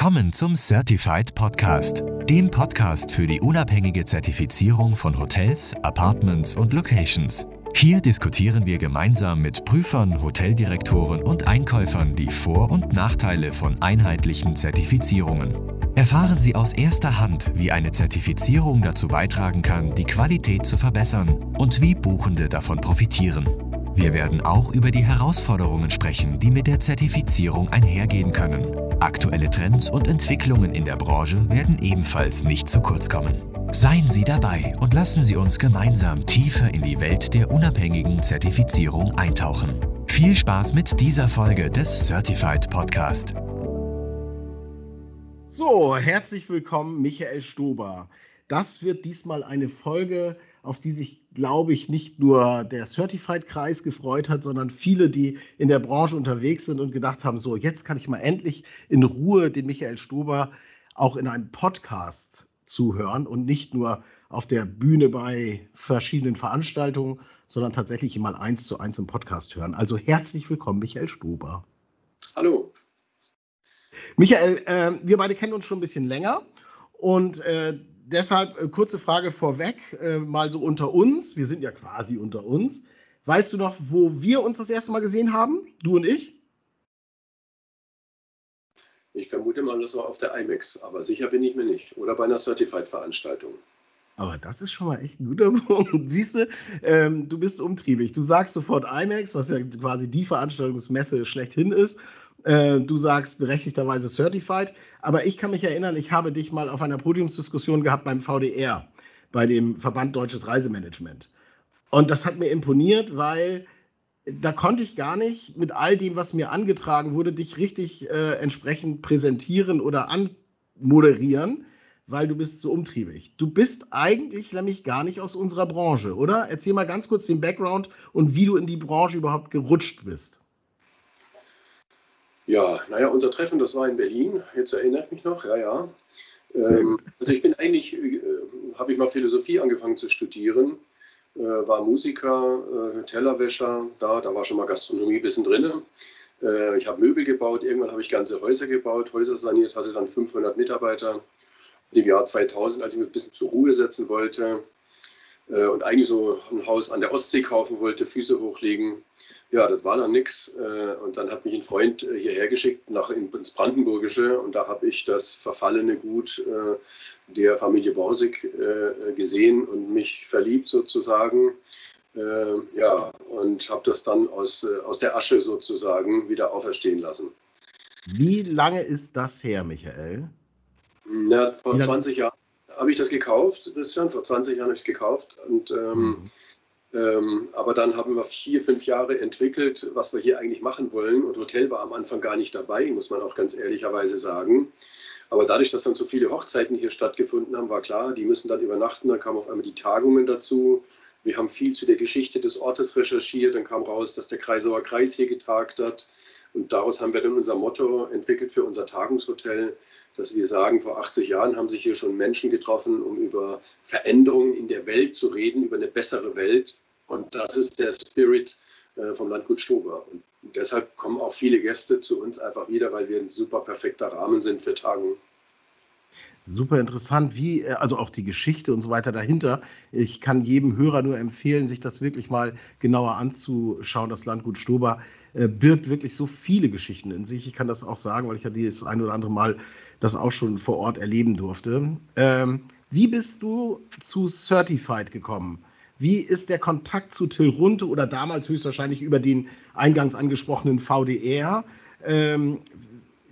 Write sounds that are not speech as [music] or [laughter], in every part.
Willkommen zum Certified Podcast, dem Podcast für die unabhängige Zertifizierung von Hotels, Apartments und Locations. Hier diskutieren wir gemeinsam mit Prüfern, Hoteldirektoren und Einkäufern die Vor- und Nachteile von einheitlichen Zertifizierungen. Erfahren Sie aus erster Hand, wie eine Zertifizierung dazu beitragen kann, die Qualität zu verbessern und wie Buchende davon profitieren. Wir werden auch über die Herausforderungen sprechen, die mit der Zertifizierung einhergehen können. Aktuelle Trends und Entwicklungen in der Branche werden ebenfalls nicht zu kurz kommen. Seien Sie dabei und lassen Sie uns gemeinsam tiefer in die Welt der unabhängigen Zertifizierung eintauchen. Viel Spaß mit dieser Folge des Certified Podcast. So, herzlich willkommen, Michael Stober. Das wird diesmal eine Folge, auf die sich, glaube ich, nicht nur der Certified-Kreis gefreut hat, sondern viele, die in der Branche unterwegs sind und gedacht haben, so, jetzt kann ich mal endlich in Ruhe den Michael Stober auch in einem Podcast zuhören und nicht nur auf der Bühne bei verschiedenen Veranstaltungen, sondern tatsächlich mal eins zu eins im Podcast hören. Also herzlich willkommen, Michael Stober. Hallo. Michael, äh, wir beide kennen uns schon ein bisschen länger und äh, deshalb äh, kurze Frage vorweg, äh, mal so unter uns. Wir sind ja quasi unter uns. Weißt du noch, wo wir uns das erste Mal gesehen haben? Du und ich? Ich vermute mal, das war auf der IMAX, aber sicher bin ich mir nicht. Oder bei einer Certified-Veranstaltung. Aber das ist schon mal echt ein guter [laughs] Punkt. Siehst du, ähm, du bist umtriebig. Du sagst sofort IMAX, was ja quasi die Veranstaltungsmesse schlechthin ist. Äh, du sagst berechtigterweise Certified. Aber ich kann mich erinnern, ich habe dich mal auf einer Podiumsdiskussion gehabt beim VDR, bei dem Verband Deutsches Reisemanagement. Und das hat mir imponiert, weil da konnte ich gar nicht mit all dem, was mir angetragen wurde, dich richtig äh, entsprechend präsentieren oder anmoderieren, weil du bist so umtriebig. Du bist eigentlich nämlich gar nicht aus unserer Branche, oder? Erzähl mal ganz kurz den Background und wie du in die Branche überhaupt gerutscht bist. Ja, naja, unser Treffen, das war in Berlin, jetzt erinnere ich mich noch, ja, ja. Ähm, also ich bin eigentlich, äh, habe ich mal Philosophie angefangen zu studieren äh, war Musiker, äh, Tellerwäscher, da, da war schon mal Gastronomie ein bisschen drin. Äh, ich habe Möbel gebaut, irgendwann habe ich ganze Häuser gebaut, Häuser saniert, hatte dann 500 Mitarbeiter. Im Jahr 2000, als ich mich ein bisschen zur Ruhe setzen wollte, äh, und eigentlich so ein Haus an der Ostsee kaufen wollte, Füße hochlegen. Ja, das war dann nichts. Äh, und dann hat mich ein Freund äh, hierher geschickt, nach ins Brandenburgische. Und da habe ich das verfallene Gut der Familie Borsig gesehen und mich verliebt sozusagen. Ja, und habe das dann aus, aus der Asche sozusagen wieder auferstehen lassen. Wie lange ist das her, Michael? Ja, vor 20 Jahren habe ich das gekauft, Christian, vor 20 Jahren habe ich gekauft. Und, ähm, mhm. Ähm, aber dann haben wir vier, fünf Jahre entwickelt, was wir hier eigentlich machen wollen. Und Hotel war am Anfang gar nicht dabei, muss man auch ganz ehrlicherweise sagen. Aber dadurch, dass dann so viele Hochzeiten hier stattgefunden haben, war klar, die müssen dann übernachten. Dann kamen auf einmal die Tagungen dazu. Wir haben viel zu der Geschichte des Ortes recherchiert. Dann kam raus, dass der Kreisauer Kreis hier getagt hat. Und daraus haben wir dann unser Motto entwickelt für unser Tagungshotel, dass wir sagen, vor 80 Jahren haben sich hier schon Menschen getroffen, um über Veränderungen in der Welt zu reden, über eine bessere Welt. Und das ist der Spirit äh, vom Landgut Stober. Und deshalb kommen auch viele Gäste zu uns einfach wieder, weil wir ein super perfekter Rahmen sind für Tagungen. Super interessant, wie, äh, also auch die Geschichte und so weiter dahinter. Ich kann jedem Hörer nur empfehlen, sich das wirklich mal genauer anzuschauen. Das Landgut Stober äh, birgt wirklich so viele Geschichten in sich. Ich kann das auch sagen, weil ich ja das ein oder andere Mal das auch schon vor Ort erleben durfte. Ähm, wie bist du zu Certified gekommen? Wie ist der Kontakt zu Till Runte oder damals höchstwahrscheinlich über den eingangs angesprochenen VDR? Ähm,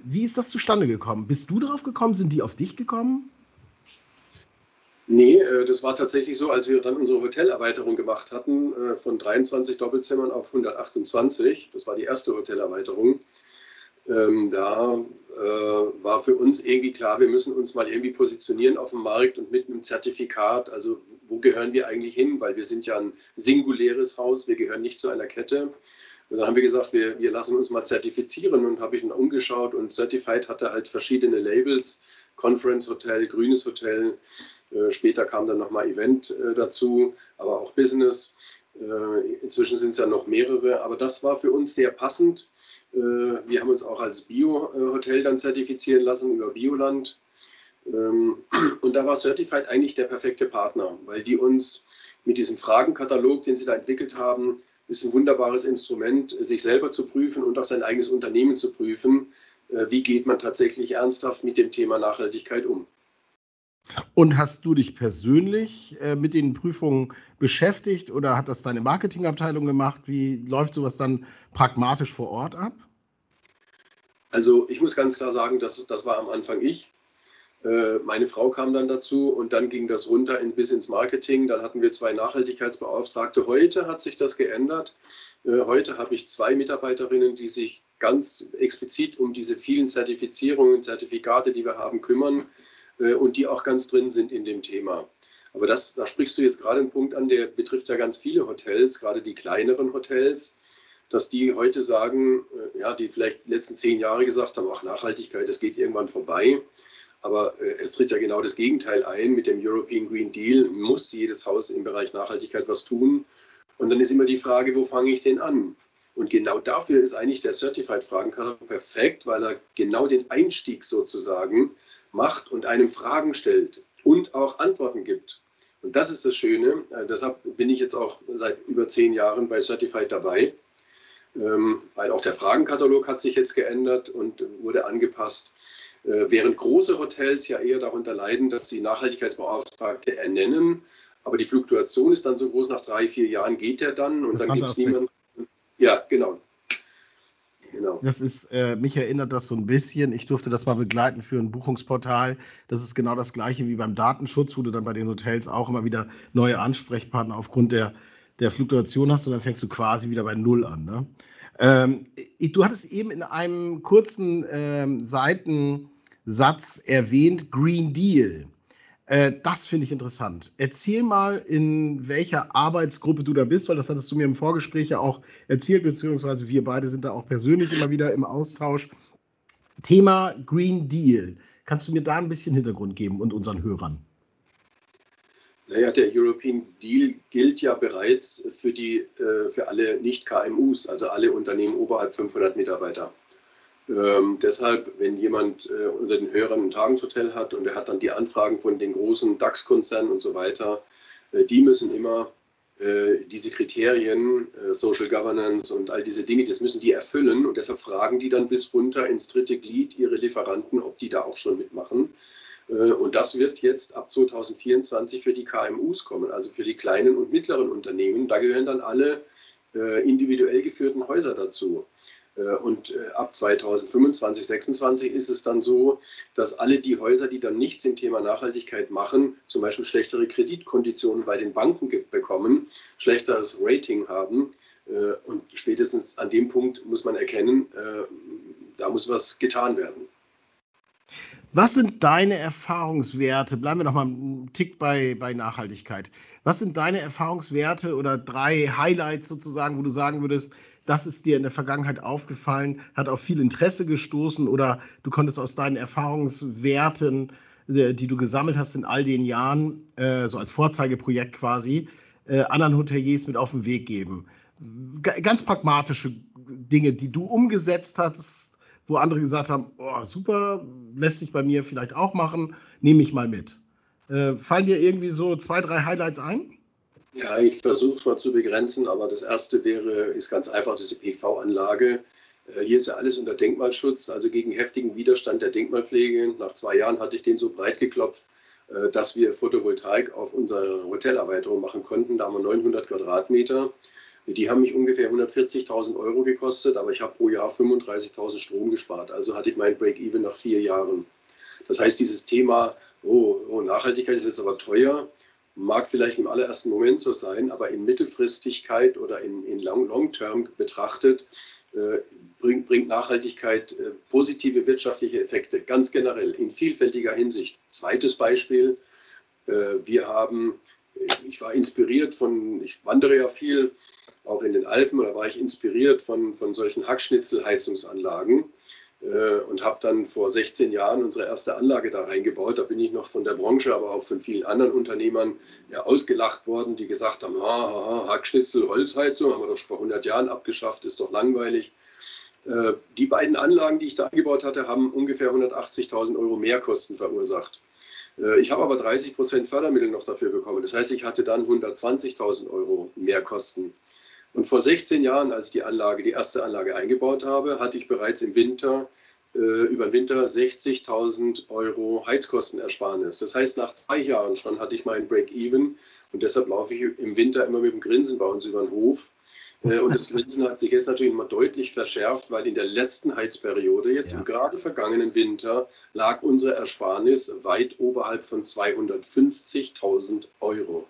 wie ist das zustande gekommen? Bist du drauf gekommen? Sind die auf dich gekommen? Nee, äh, das war tatsächlich so, als wir dann unsere Hotelerweiterung gemacht hatten, äh, von 23 Doppelzimmern auf 128. Das war die erste Hotelerweiterung. Ähm, da äh, war für uns irgendwie klar, wir müssen uns mal irgendwie positionieren auf dem Markt und mit einem Zertifikat. Also, wo gehören wir eigentlich hin? Weil wir sind ja ein singuläres Haus, wir gehören nicht zu einer Kette. Und dann haben wir gesagt, wir, wir lassen uns mal zertifizieren und habe ich dann umgeschaut und Certified hatte halt verschiedene Labels, Conference Hotel, Grünes Hotel, später kam dann nochmal Event äh, dazu, aber auch Business. Äh, inzwischen sind es ja noch mehrere, aber das war für uns sehr passend, wir haben uns auch als Bio-Hotel dann zertifizieren lassen über Bioland. Ähm, [clears throat] und da war Certified eigentlich der perfekte Partner, weil die uns mit diesem Fragenkatalog, den sie da entwickelt haben, ist ein wunderbares Instrument, sich selber zu prüfen und auch sein eigenes Unternehmen zu prüfen. Äh, wie geht man tatsächlich ernsthaft mit dem Thema Nachhaltigkeit um? Und hast du dich persönlich äh, mit den Prüfungen beschäftigt oder hat das deine Marketingabteilung gemacht? Wie läuft sowas dann pragmatisch vor Ort ab? Also ich muss ganz klar sagen, dass das war am Anfang ich. Äh, meine Frau kam dann dazu und dann ging das runter in, bis ins Marketing. Dann hatten wir zwei Nachhaltigkeitsbeauftragte. Heute hat sich das geändert. Äh, heute habe ich zwei Mitarbeiterinnen, die sich ganz explizit um diese vielen Zertifizierungen, Zertifikate, die wir haben, kümmern und die auch ganz drin sind in dem Thema. Aber das, da sprichst du jetzt gerade einen Punkt an, der betrifft ja ganz viele Hotels, gerade die kleineren Hotels, dass die heute sagen, ja, die vielleicht die letzten zehn Jahre gesagt haben, ach Nachhaltigkeit, das geht irgendwann vorbei. Aber äh, es tritt ja genau das Gegenteil ein. Mit dem European Green Deal muss jedes Haus im Bereich Nachhaltigkeit was tun. Und dann ist immer die Frage, wo fange ich denn an? Und genau dafür ist eigentlich der Certified Fragenkatalog perfekt, weil er genau den Einstieg sozusagen macht und einem Fragen stellt und auch Antworten gibt. Und das ist das Schöne. Äh, deshalb bin ich jetzt auch seit über zehn Jahren bei Certified dabei, ähm, weil auch der Fragenkatalog hat sich jetzt geändert und wurde angepasst. Äh, während große Hotels ja eher darunter leiden, dass sie Nachhaltigkeitsbeauftragte ernennen. Aber die Fluktuation ist dann so groß, nach drei, vier Jahren geht der dann und dann gibt es niemanden. Ja, genau. Genau. Das ist, äh, mich erinnert das so ein bisschen. Ich durfte das mal begleiten für ein Buchungsportal. Das ist genau das gleiche wie beim Datenschutz, wo du dann bei den Hotels auch immer wieder neue Ansprechpartner aufgrund der, der Fluktuation hast und dann fängst du quasi wieder bei Null an. Ne? Ähm, du hattest eben in einem kurzen ähm, Seitensatz erwähnt Green Deal. Äh, das finde ich interessant. Erzähl mal, in welcher Arbeitsgruppe du da bist, weil das hattest du mir im Vorgespräch ja auch erzählt, beziehungsweise wir beide sind da auch persönlich immer wieder im Austausch. Thema Green Deal. Kannst du mir da ein bisschen Hintergrund geben und unseren Hörern? Naja, der European Deal gilt ja bereits für, die, äh, für alle Nicht-KMUs, also alle Unternehmen oberhalb 500 Mitarbeiter. Ähm, deshalb, wenn jemand äh, unter den Hörern ein Tagungshotel hat und er hat dann die Anfragen von den großen DAX-Konzernen und so weiter, äh, die müssen immer äh, diese Kriterien, äh, Social Governance und all diese Dinge, das müssen die erfüllen und deshalb fragen die dann bis runter ins dritte Glied ihre Lieferanten, ob die da auch schon mitmachen. Äh, und das wird jetzt ab 2024 für die KMUs kommen, also für die kleinen und mittleren Unternehmen. Da gehören dann alle äh, individuell geführten Häuser dazu. Äh, und ab 2025, 2026 ist es dann so, dass alle die Häuser, die dann nichts im Thema Nachhaltigkeit machen, zum Beispiel schlechtere Kreditkonditionen bei den Banken bekommen, schlechteres Rating haben. Und spätestens an dem Punkt muss man erkennen, da muss was getan werden. Was sind deine Erfahrungswerte? Bleiben wir noch mal einen Tick bei, bei Nachhaltigkeit. Was sind deine Erfahrungswerte oder drei Highlights sozusagen, wo du sagen würdest, das ist dir in der Vergangenheit aufgefallen, hat auf viel Interesse gestoßen oder du konntest aus deinen Erfahrungswerten, äh, die du gesammelt hast in all den Jahren, äh, so als Vorzeigeprojekt quasi, äh, anderen Hoteliers mit auf den Weg geben? Ganz pragmatische Dinge, die du umgesetzt hast, wo andere gesagt haben, oh, super, lässt sich bei mir vielleicht auch machen, nehme ich mal mit. Fallen dir irgendwie so zwei, drei Highlights ein? Ja, ich versuche es mal zu begrenzen, aber das erste wäre, ist ganz einfach diese PV-Anlage. Äh, hier ist ja alles unter Denkmalschutz, also gegen heftigen Widerstand der Denkmalpflege. Nach zwei Jahren hatte ich den so breit geklopft, äh, dass wir Photovoltaik auf unsere Hotelerweiterung machen konnten. Da haben wir 900 Quadratmeter. Die haben mich ungefähr 140.000 Euro gekostet, aber ich habe pro Jahr 35.000 Strom gespart. Also hatte ich mein Break-Even nach vier Jahren. Das heißt, dieses Thema, oh, oh, Nachhaltigkeit ist jetzt aber teuer, mag vielleicht im allerersten Moment so sein, aber in Mittelfristigkeit oder in, in Long-Term betrachtet äh, bringt, bringt, Nachhaltigkeit äh, positive wirtschaftliche Effekte, ganz generell, in vielfältiger Hinsicht. Zweites Beispiel, äh, wir haben, ich war inspiriert von, ich wandere ja viel, auch in den Alpen, da war ich inspiriert von, von solchen Hackschnitzelheizungsanlagen äh, und habe dann vor 16 Jahren unsere erste Anlage da reingebaut. Da bin ich noch von der Branche, aber auch von vielen anderen Unternehmern ja, ausgelacht worden, die gesagt haben, ha, ha, Hackschnitzel, Holzheizung, haben wir doch vor 100 Jahren abgeschafft, ist doch langweilig. Äh, die beiden Anlagen, die ich da eingebaut hatte, haben ungefähr 180.000 Euro Mehrkosten verursacht. Äh, ich habe aber 30 Prozent Fördermittel noch dafür bekommen. Das heißt, ich hatte dann 120.000 Euro Mehrkosten. Und vor 16 Jahren, als ich die Anlage, die erste Anlage eingebaut habe, hatte ich bereits im Winter äh, über den Winter 60.000 Euro Heizkostenersparnis. Das heißt, nach drei Jahren schon hatte ich meinen Break-Even und deshalb laufe ich im Winter immer mit dem Grinsen bei uns über den Hof äh, und das Grinsen hat sich jetzt natürlich mal deutlich verschärft, weil in der letzten Heizperiode, jetzt ja. im gerade vergangenen Winter, lag unsere Ersparnis weit oberhalb von 250.000 Euro.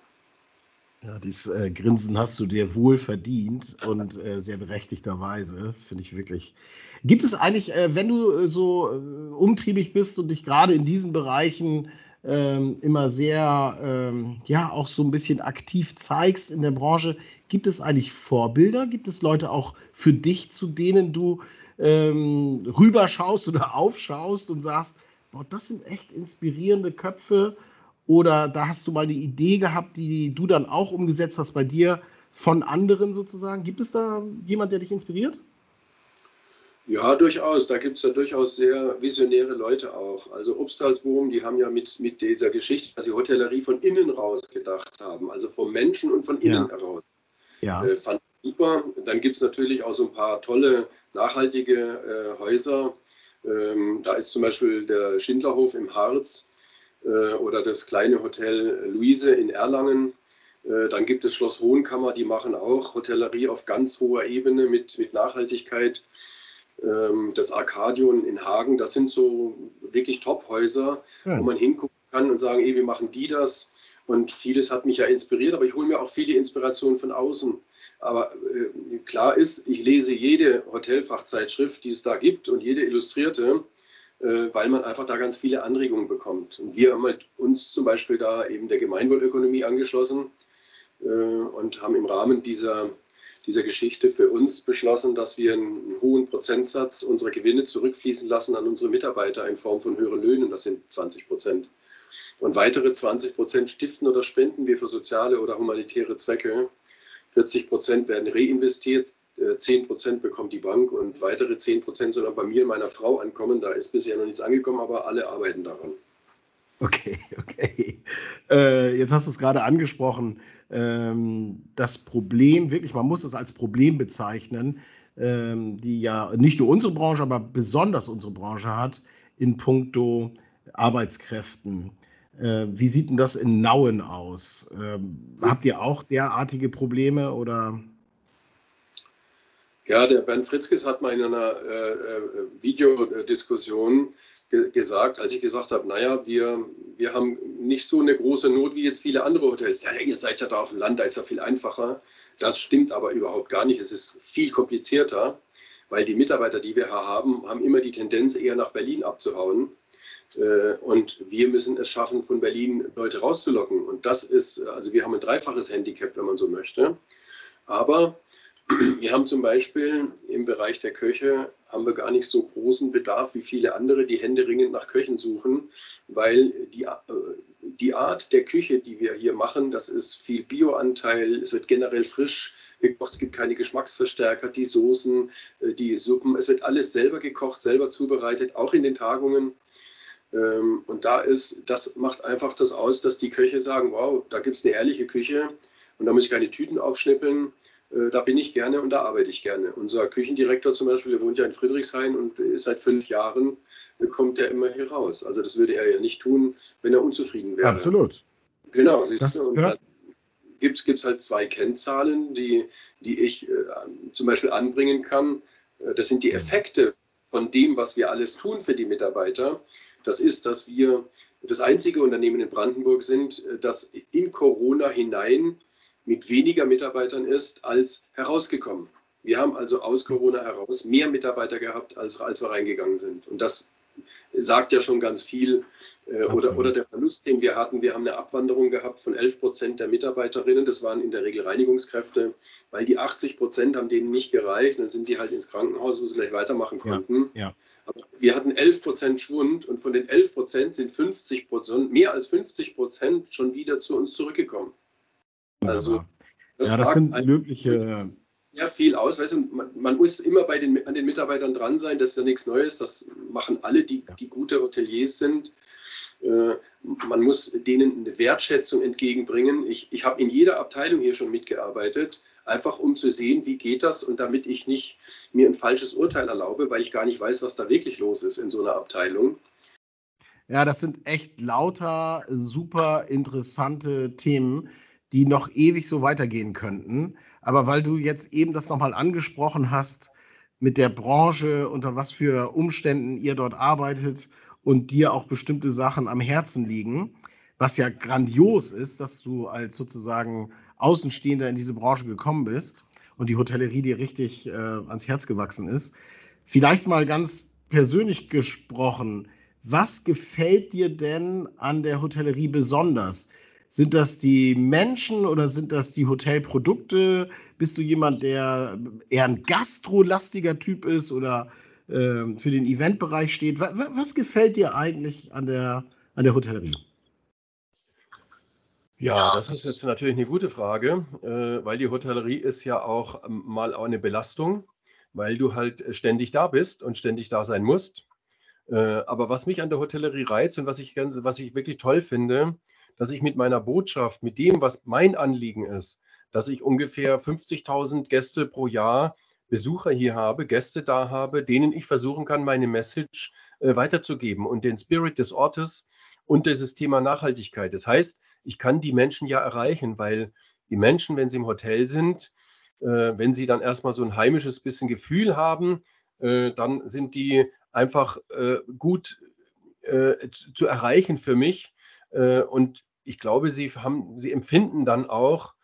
Ja, dieses äh, Grinsen hast du dir wohl verdient und äh, sehr berechtigterweise, finde ich wirklich. Gibt es eigentlich, äh, wenn du äh, so äh, umtriebig bist und dich gerade in diesen Bereichen ähm, immer sehr, ähm, ja, auch so ein bisschen aktiv zeigst in der Branche, Gibt es eigentlich Vorbilder? Gibt es Leute auch für dich, zu denen du ähm, rüberschaust oder aufschaust und sagst, boah, das sind echt inspirierende Köpfe? Oder da hast du mal eine Idee gehabt, die du dann auch umgesetzt hast bei dir von anderen sozusagen? Gibt es da jemand, der dich inspiriert? Ja, durchaus. Da gibt es ja durchaus sehr visionäre Leute auch. Also Obstalsboom, die haben ja mit, mit dieser Geschichte, dass sie Hotellerie von innen raus gedacht haben, also vom Menschen und von innen ja. heraus. Ja. Äh, fand ich super. Dann gibt es natürlich auch so ein paar tolle, nachhaltige äh, Häuser. Ähm, da ist zum Beispiel der Schindlerhof im Harz oder das kleine Hotel Luise in Erlangen. Äh, dann gibt es Schloss Hohenkammer, die machen auch Hotellerie auf ganz hoher Ebene mit, mit Nachhaltigkeit. Ähm, das Arcadion in Hagen, das sind so wirklich Top-Häuser, ja. wo man hingucken kann und sagen, ey, wie machen die das? Und vieles hat mich ja inspiriert, aber ich hole mir auch viele Inspirationen von außen. Aber äh, klar ist, ich lese jede Hotelfachzeitschrift, die es da gibt und jede Illustrierte, äh, weil man einfach da ganz viele Anregungen bekommt. Und wir haben halt uns zum Beispiel da eben der Gemeinwohlökonomie angeschlossen äh, und haben im Rahmen dieser, dieser Geschichte für uns beschlossen, dass wir einen hohen Prozentsatz unserer Gewinne zurückfließen lassen an unsere Mitarbeiter in Form von höheren Löhnen. Das sind 20 Prozent. Und weitere 20 Prozent stiften oder spenden wir für soziale oder humanitäre Zwecke. 40 Prozent werden reinvestiert, 10 äh, Prozent bekommt die Bank und weitere 10 Prozent sollen bei mir und meiner Frau ankommen. Da ist bisher noch nichts angekommen, aber alle arbeiten daran. Okay, [laughs] okay. Äh, jetzt hast du es gerade angesprochen. Ähm, das Problem, wirklich, man muss es als Problem bezeichnen, ähm, die ja nicht nur unsere Branche, aber besonders unsere Branche hat, in puncto Arbeitskräften. Äh, wie sieht denn das in Nauen aus? Ähm, habt ihr auch derartige Probleme oder? Ja, der Bernd Fritzkes hat mal in einer äh, äh Videodiskussion ge gesagt, als ich gesagt habe, naja, wir, wir haben nicht so eine große Not wie jetzt viele andere Hotels. Ja, ihr seid ja da auf dem Land, da ist ja viel einfacher. Das stimmt aber überhaupt gar nicht. Es ist viel komplizierter, weil die Mitarbeiter, die wir haben, haben immer die Tendenz, eher nach Berlin abzuhauen. Äh, und wir müssen es schaffen, von Berlin Leute rauszulocken. Und das ist, also wir haben ein dreifaches Handicap, wenn man so möchte. Aber wir haben zum Beispiel im Bereich der Köche haben wir gar nicht so großen Bedarf wie viele andere, die händeringend nach Köchen suchen, weil die, äh, die Art der Küche, die wir hier machen, das ist viel Bioanteil, es wird generell frisch gekocht, es gibt keine Geschmacksverstärker, die Soßen, äh, die Suppen, es wird alles selber gekocht, selber zubereitet, auch in den Tagungen. Ähm, und da ist, das macht einfach das aus, dass die Köche sagen, wow, da gibt es eine ehrliche Küche und da muss ich keine Tüten aufschnippeln. Äh, da bin ich gerne und da arbeite ich gerne. Unser Küchendirektor zum Beispiel, der wohnt ja in Friedrichshain und ist seit fünf Jahren, äh, kommt er immer hier raus. Also das würde er ja nicht tun, wenn er unzufrieden wäre. Absolut. Genau, siehst du. Und ja. gibt es halt zwei Kennzahlen, die, die ich äh, zum Beispiel anbringen kann. Äh, das sind die Effekte von dem, was wir alles tun für die Mitarbeiter. Das ist, dass wir das einzige Unternehmen in Brandenburg sind, das in Corona hinein mit weniger Mitarbeitern ist als herausgekommen. Wir haben also aus Corona heraus mehr Mitarbeiter gehabt, als, als wir reingegangen sind. Und das sagt ja schon ganz viel. Äh, oder, oder der Verlust, den wir hatten. Wir haben eine Abwanderung gehabt von 11 Prozent der Mitarbeiterinnen. Das waren in der Regel Reinigungskräfte, weil die 80 Prozent haben denen nicht gereicht. Dann sind die halt ins Krankenhaus, wo sie gleich weitermachen konnten. Ja, ja. Aber wir hatten 11 Prozent Schwund und von den 11 Prozent sind 50 Prozent, mehr als 50 Prozent schon wieder zu uns zurückgekommen. Also, das, ja, das sind löbliche sehr viel aus. Weißt du, man, man, muss immer bei den, an den Mitarbeitern dran sein, das ist ja nichts Neues. Das machen alle, die, die gute Hoteliers sind. Äh, man muss denen eine Wertschätzung entgegenbringen. Ich, ich habe in jeder Abteilung hier schon mitgearbeitet, einfach um zu sehen, wie geht das und damit ich nicht mir ein falsches Urteil erlaube, weil ich gar nicht weiß, was da wirklich los ist in so einer Abteilung. Ja, das sind echt lauter super interessante Themen, die noch ewig so weitergehen könnten. Aber weil du jetzt eben das nochmal angesprochen hast mit der Branche, unter was für Umständen ihr dort arbeitet und dir auch bestimmte Sachen am Herzen liegen, was ja grandios ist, dass du als sozusagen Außenstehender in diese Branche gekommen bist und die Hotellerie dir richtig äh, ans Herz gewachsen ist. Vielleicht mal ganz persönlich gesprochen, was gefällt dir denn an der Hotellerie besonders? Sind das die Menschen oder sind das die Hotelprodukte? Bist du jemand, der eher ein gastrolastiger Typ ist oder äh, für den Eventbereich steht? Was, was, gefällt dir eigentlich an der, an der Hotellerie? Ja, das ist jetzt natürlich eine gute Frage, äh, weil die Hotellerie ist ja auch ähm, mal eine Belastung, weil du halt ständig da bist und ständig da sein musst. Äh, aber was mich an der Hotellerie reizt und was ich, ganz, was ich wirklich toll finde, dass ich mit meiner Botschaft, mit dem, was mein Anliegen ist, dass ich ungefähr 50.000 Gäste pro Jahr Besucher hier habe, Gäste da habe, denen ich versuchen kann, meine Message äh, weiterzugeben und den Spirit des Ortes und dieses Thema Nachhaltigkeit. Das heißt, ich kann die Menschen ja erreichen, weil die Menschen, wenn sie im Hotel sind, äh, wenn sie dann erstmal so ein heimisches bisschen Gefühl haben, äh, dann sind die einfach äh, gut äh, zu erreichen für mich. Äh, und ich glaube, sie, haben, sie empfinden dann auch,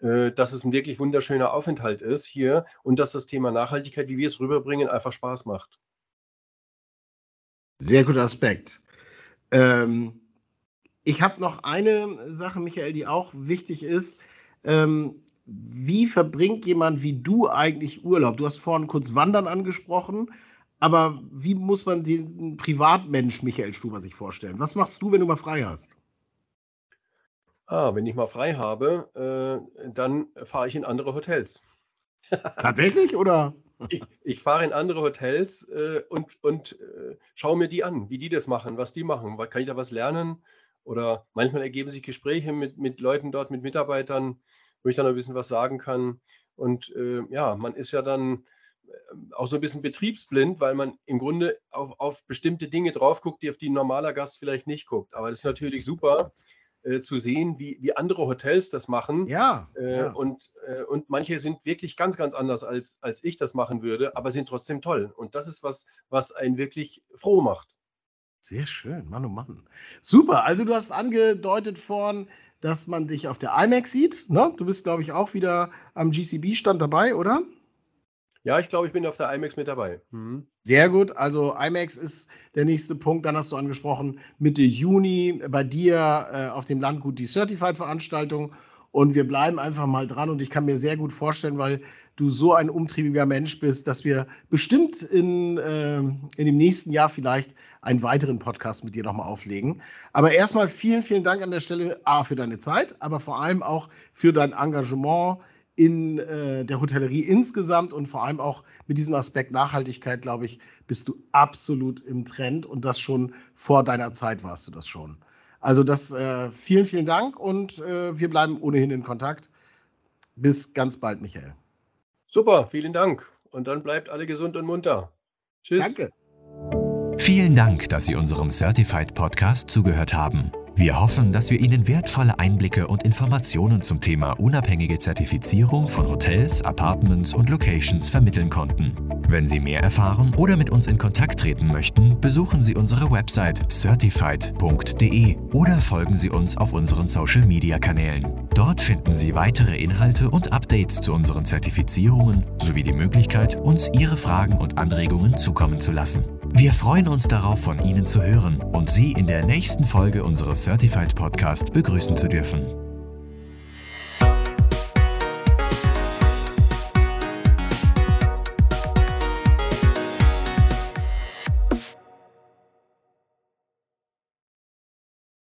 äh, dass es ein wirklich wunderschöner Aufenthalt ist hier und dass das Thema Nachhaltigkeit, wie wir es rüberbringen, einfach Spaß macht. Sehr guter Aspekt. Ähm, ich habe noch eine Sache, Michael, die auch wichtig ist. Ähm, wie verbringt jemand wie du eigentlich Urlaub? Du hast vorhin kurz Wandern angesprochen. Aber wie muss man den Privatmensch Michael Stuber sich vorstellen? Was machst du, wenn du mal frei hast? Ah, wenn ich mal frei habe, äh, dann fahre ich in andere Hotels. Tatsächlich oder? [laughs] Ich, ich fahre in andere Hotels äh, und, und äh, schaue mir die an, wie die das machen, was die machen. Kann ich da was lernen? Oder manchmal ergeben sich Gespräche mit, mit Leuten dort, mit Mitarbeitern, wo ich dann ein bisschen was sagen kann. Und äh, ja, man ist ja dann auch so ein bisschen betriebsblind, weil man im Grunde auf, auf bestimmte Dinge drauf guckt, die auf die ein normaler Gast vielleicht nicht guckt. Aber es ist natürlich super äh, zu sehen, wie, wie andere Hotels das machen. Ja. Äh, ja. Und, äh, und manche sind wirklich ganz, ganz anders, als, als ich das machen würde, aber sind trotzdem toll. Und das ist was, was einen wirklich froh macht. Sehr schön, Mann, oh Mann. Super, also du hast angedeutet vorhin, dass man dich auf der IMAX sieht. Ne? Du bist, glaube ich, auch wieder am GCB-Stand dabei, oder? Ja, ich glaube, ich bin auf der IMAX mit dabei. Mhm. Sehr gut. Also IMAX ist der nächste Punkt. Dann hast du angesprochen, Mitte Juni bei dir äh, auf dem Landgut die Certified-Veranstaltung. Und wir bleiben einfach mal dran. Und ich kann mir sehr gut vorstellen, weil du so ein umtriebiger Mensch bist, dass wir bestimmt in, äh, in dem nächsten Jahr vielleicht einen weiteren Podcast mit dir nochmal auflegen. Aber erstmal vielen, vielen Dank an der Stelle A, für deine Zeit, aber vor allem auch für dein Engagement in äh, der Hotellerie insgesamt und vor allem auch mit diesem Aspekt Nachhaltigkeit, glaube ich, bist du absolut im Trend und das schon vor deiner Zeit warst du das schon. Also das äh, vielen, vielen Dank und äh, wir bleiben ohnehin in Kontakt. Bis ganz bald, Michael. Super, vielen Dank. Und dann bleibt alle gesund und munter. Tschüss. Danke. Vielen Dank, dass Sie unserem Certified Podcast zugehört haben. Wir hoffen, dass wir Ihnen wertvolle Einblicke und Informationen zum Thema unabhängige Zertifizierung von Hotels, Apartments und Locations vermitteln konnten. Wenn Sie mehr erfahren oder mit uns in Kontakt treten möchten, besuchen Sie unsere Website certified.de oder folgen Sie uns auf unseren Social-Media-Kanälen. Dort finden Sie weitere Inhalte und Updates zu unseren Zertifizierungen sowie die Möglichkeit, uns Ihre Fragen und Anregungen zukommen zu lassen. Wir freuen uns darauf, von Ihnen zu hören und Sie in der nächsten Folge unseres Certified Podcast begrüßen zu dürfen.